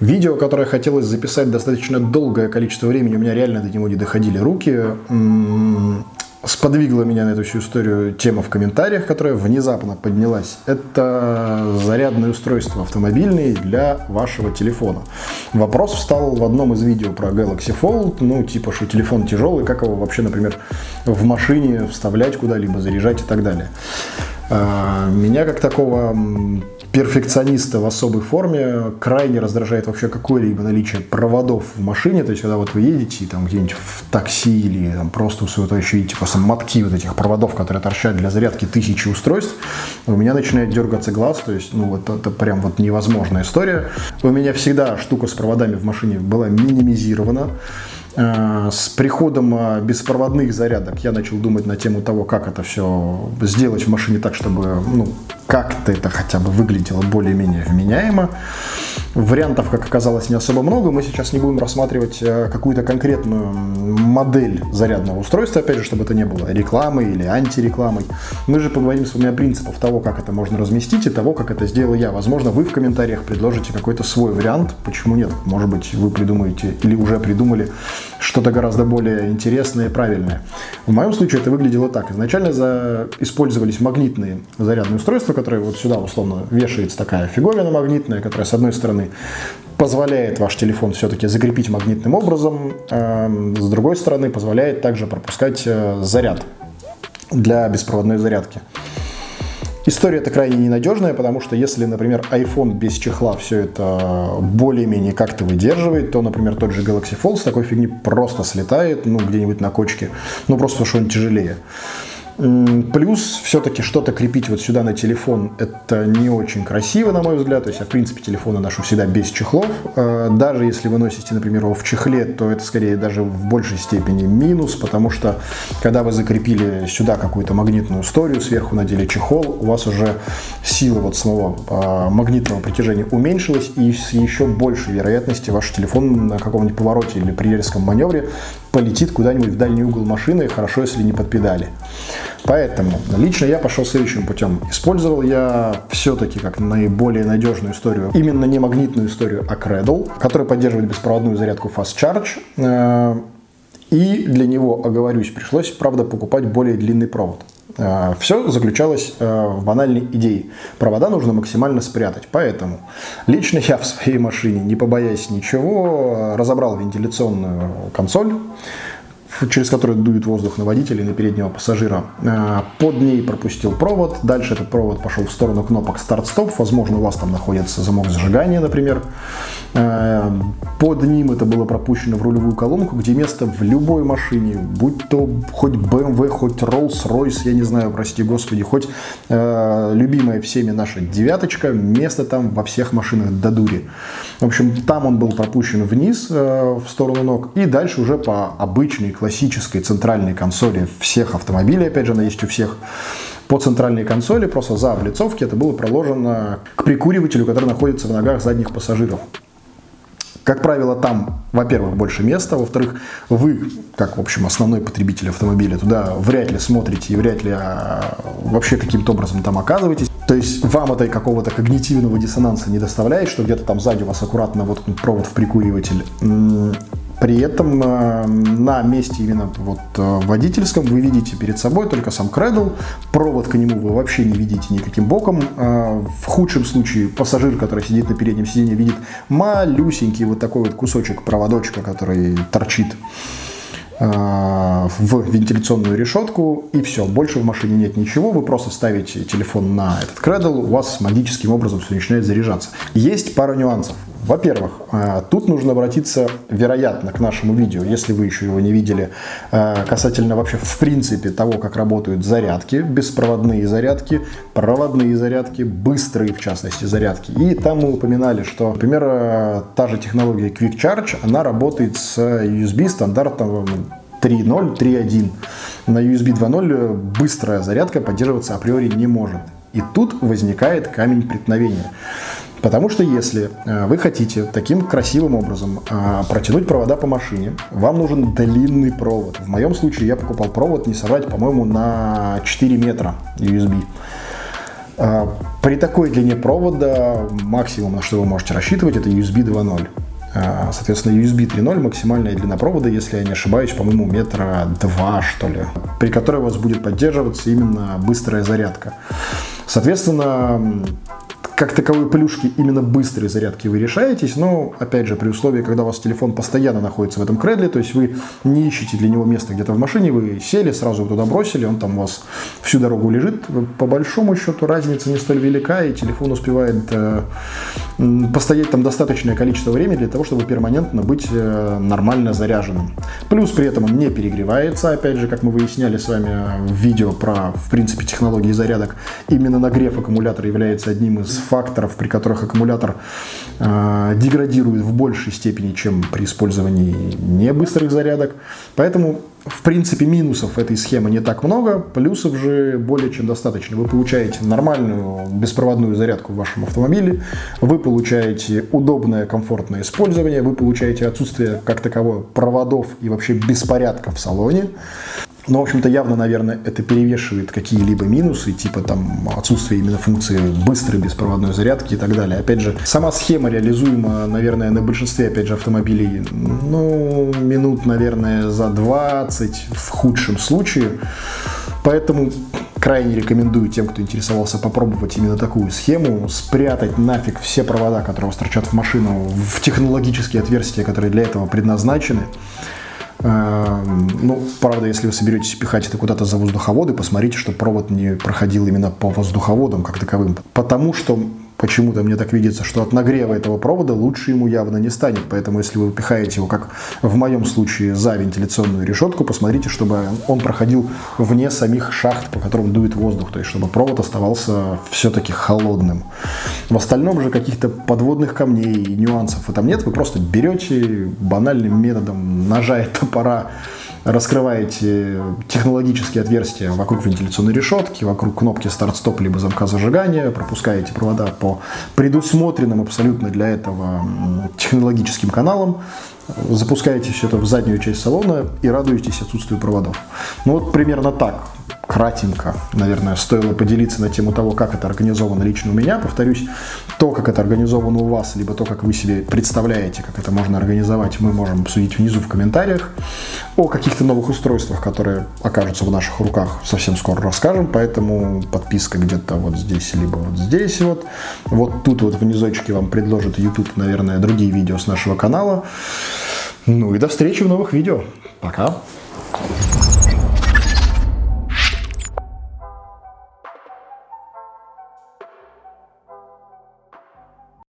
Видео, которое хотелось записать достаточно долгое количество времени, у меня реально до него не доходили руки. Сподвигла меня на эту всю историю тема в комментариях, которая внезапно поднялась. Это зарядное устройство автомобильное для вашего телефона. Вопрос встал в одном из видео про Galaxy Fold, ну типа, что телефон тяжелый, как его вообще, например, в машине вставлять куда-либо, заряжать и так далее. А, меня как такого перфекциониста в особой форме крайне раздражает вообще какое-либо наличие проводов в машине. То есть, когда вот вы едете там где-нибудь в такси или там просто у своего товарища видите просто мотки вот этих проводов, которые торчат для зарядки тысячи устройств, у меня начинает дергаться глаз. То есть, ну, вот это прям вот невозможная история. У меня всегда штука с проводами в машине была минимизирована. Э, с приходом э, беспроводных зарядок я начал думать на тему того, как это все сделать в машине так, чтобы ну, как-то это хотя бы выглядело более-менее вменяемо. Вариантов, как оказалось, не особо много. Мы сейчас не будем рассматривать э, какую-то конкретную модель зарядного устройства, опять же, чтобы это не было рекламой или антирекламой. Мы же поговорим с вами о принципах того, как это можно разместить и того, как это сделал я. Возможно, вы в комментариях предложите какой-то свой вариант. Почему нет? Может быть, вы придумаете или уже придумали что-то гораздо более интересное и правильное. В моем случае это выглядело так. Изначально за... использовались магнитные зарядные устройства, которые вот сюда условно вешается такая фиговина магнитная, которая с одной стороны позволяет ваш телефон все-таки закрепить магнитным образом, э, с другой стороны позволяет также пропускать э, заряд для беспроводной зарядки. История это крайне ненадежная, потому что если, например, iPhone без чехла все это более-менее как-то выдерживает, то, например, тот же Galaxy Fold с такой фигни просто слетает, ну, где-нибудь на кочке, ну, просто потому что он тяжелее. Плюс все-таки что-то крепить вот сюда на телефон это не очень красиво, на мой взгляд. То есть я, в принципе, телефоны ношу всегда без чехлов. А, даже если вы носите, например, его в чехле, то это скорее даже в большей степени минус, потому что когда вы закрепили сюда какую-то магнитную историю, сверху надели чехол, у вас уже сила вот самого а, магнитного притяжения уменьшилась, и с еще большей вероятностью ваш телефон на каком-нибудь повороте или при резком маневре полетит куда-нибудь в дальний угол машины, хорошо, если не под педали. Поэтому лично я пошел следующим путем. Использовал я все-таки как наиболее надежную историю, именно не магнитную историю, а Cradle, который поддерживает беспроводную зарядку Fast Charge. Э, и для него, оговорюсь, пришлось, правда, покупать более длинный провод. Э, Все заключалось э, в банальной идее. Провода нужно максимально спрятать. Поэтому лично я в своей машине, не побоясь ничего, разобрал вентиляционную консоль, через который дует воздух на водителя и на переднего пассажира. Э, под ней пропустил провод. Дальше этот провод пошел в сторону кнопок старт-стоп. Возможно, у вас там находится замок зажигания, например. Э, под ним это было пропущено в рулевую колонку, где место в любой машине, будь то хоть BMW, хоть Rolls-Royce, я не знаю, прости господи, хоть э, любимая всеми наша девяточка, место там во всех машинах до дури. В общем, там он был пропущен вниз э, в сторону ног и дальше уже по обычной классической центральной консоли всех автомобилей, опять же, она есть у всех, по центральной консоли, просто за облицовки это было проложено к прикуривателю, который находится в ногах задних пассажиров. Как правило, там, во-первых, больше места, во-вторых, вы, как, в общем, основной потребитель автомобиля, туда вряд ли смотрите и вряд ли а, вообще каким-то образом там оказываетесь. То есть вам это какого-то когнитивного диссонанса не доставляет, что где-то там сзади у вас аккуратно вот провод в прикуриватель. При этом э, на месте именно вот э, водительском вы видите перед собой только сам кредл, провод к нему вы вообще не видите никаким боком. Э, в худшем случае пассажир, который сидит на переднем сиденье, видит малюсенький вот такой вот кусочек проводочка, который торчит в вентиляционную решетку, и все, больше в машине нет ничего, вы просто ставите телефон на этот кредл, у вас магическим образом все начинает заряжаться. Есть пара нюансов. Во-первых, э, тут нужно обратиться, вероятно, к нашему видео, если вы еще его не видели, э, касательно вообще в принципе того, как работают зарядки, беспроводные зарядки, проводные зарядки, быстрые, в частности, зарядки. И там мы упоминали, что, например, э, та же технология Quick Charge, она работает с USB стандартом 3.0, 3.1. На USB 2.0 быстрая зарядка поддерживаться априори не может. И тут возникает камень преткновения. Потому что если э, вы хотите таким красивым образом э, протянуть провода по машине, вам нужен длинный провод. В моем случае я покупал провод, не соврать, по-моему, на 4 метра USB. А, при такой длине провода максимум, на что вы можете рассчитывать, это USB 2.0. А, соответственно, USB 3.0 максимальная длина провода, если я не ошибаюсь, по-моему, метра два, что ли, при которой у вас будет поддерживаться именно быстрая зарядка. Соответственно, как таковой плюшки именно быстрой зарядки вы решаетесь, но, опять же, при условии, когда у вас телефон постоянно находится в этом кредле, то есть вы не ищете для него место где-то в машине, вы сели, сразу туда бросили, он там у вас всю дорогу лежит, по большому счету разница не столь велика, и телефон успевает э, постоять там достаточное количество времени для того, чтобы перманентно быть э, нормально заряженным. Плюс при этом он не перегревается, опять же, как мы выясняли с вами в видео про, в принципе, технологии зарядок, именно нагрев аккумулятора является одним из факторов, при которых аккумулятор э, деградирует в большей степени, чем при использовании небыстрых зарядок. Поэтому, в принципе, минусов этой схемы не так много, плюсов же более чем достаточно. Вы получаете нормальную беспроводную зарядку в вашем автомобиле, вы получаете удобное, комфортное использование, вы получаете отсутствие как такового проводов и вообще беспорядка в салоне. Но, в общем-то, явно, наверное, это перевешивает какие-либо минусы, типа там отсутствие именно функции быстрой беспроводной зарядки и так далее. Опять же, сама схема реализуема, наверное, на большинстве, опять же, автомобилей, ну, минут, наверное, за 20 в худшем случае. Поэтому крайне рекомендую тем, кто интересовался, попробовать именно такую схему, спрятать нафиг все провода, которые у вас торчат в машину, в технологические отверстия, которые для этого предназначены. Эм, ну, правда, если вы соберетесь пихать это куда-то за воздуховоды, посмотрите, чтобы провод не проходил именно по воздуховодам как таковым. Потому что Почему-то мне так видится, что от нагрева этого провода лучше ему явно не станет. Поэтому, если вы пихаете его, как в моем случае, за вентиляционную решетку, посмотрите, чтобы он проходил вне самих шахт, по которым дует воздух. То есть, чтобы провод оставался все-таки холодным. В остальном же каких-то подводных камней и нюансов там нет. Вы просто берете банальным методом ножа и топора раскрываете технологические отверстия вокруг вентиляционной решетки, вокруг кнопки старт-стоп либо замка зажигания, пропускаете провода по предусмотренным абсолютно для этого технологическим каналам, запускаете все это в заднюю часть салона и радуетесь отсутствию проводов. Ну вот примерно так кратенько, наверное, стоило поделиться на тему того, как это организовано лично у меня. Повторюсь, то, как это организовано у вас, либо то, как вы себе представляете, как это можно организовать, мы можем обсудить внизу в комментариях. О каких-то новых устройствах, которые окажутся в наших руках, совсем скоро расскажем, поэтому подписка где-то вот здесь, либо вот здесь вот. Вот тут вот внизочке вам предложит YouTube, наверное, другие видео с нашего канала. Ну и до встречи в новых видео. Пока!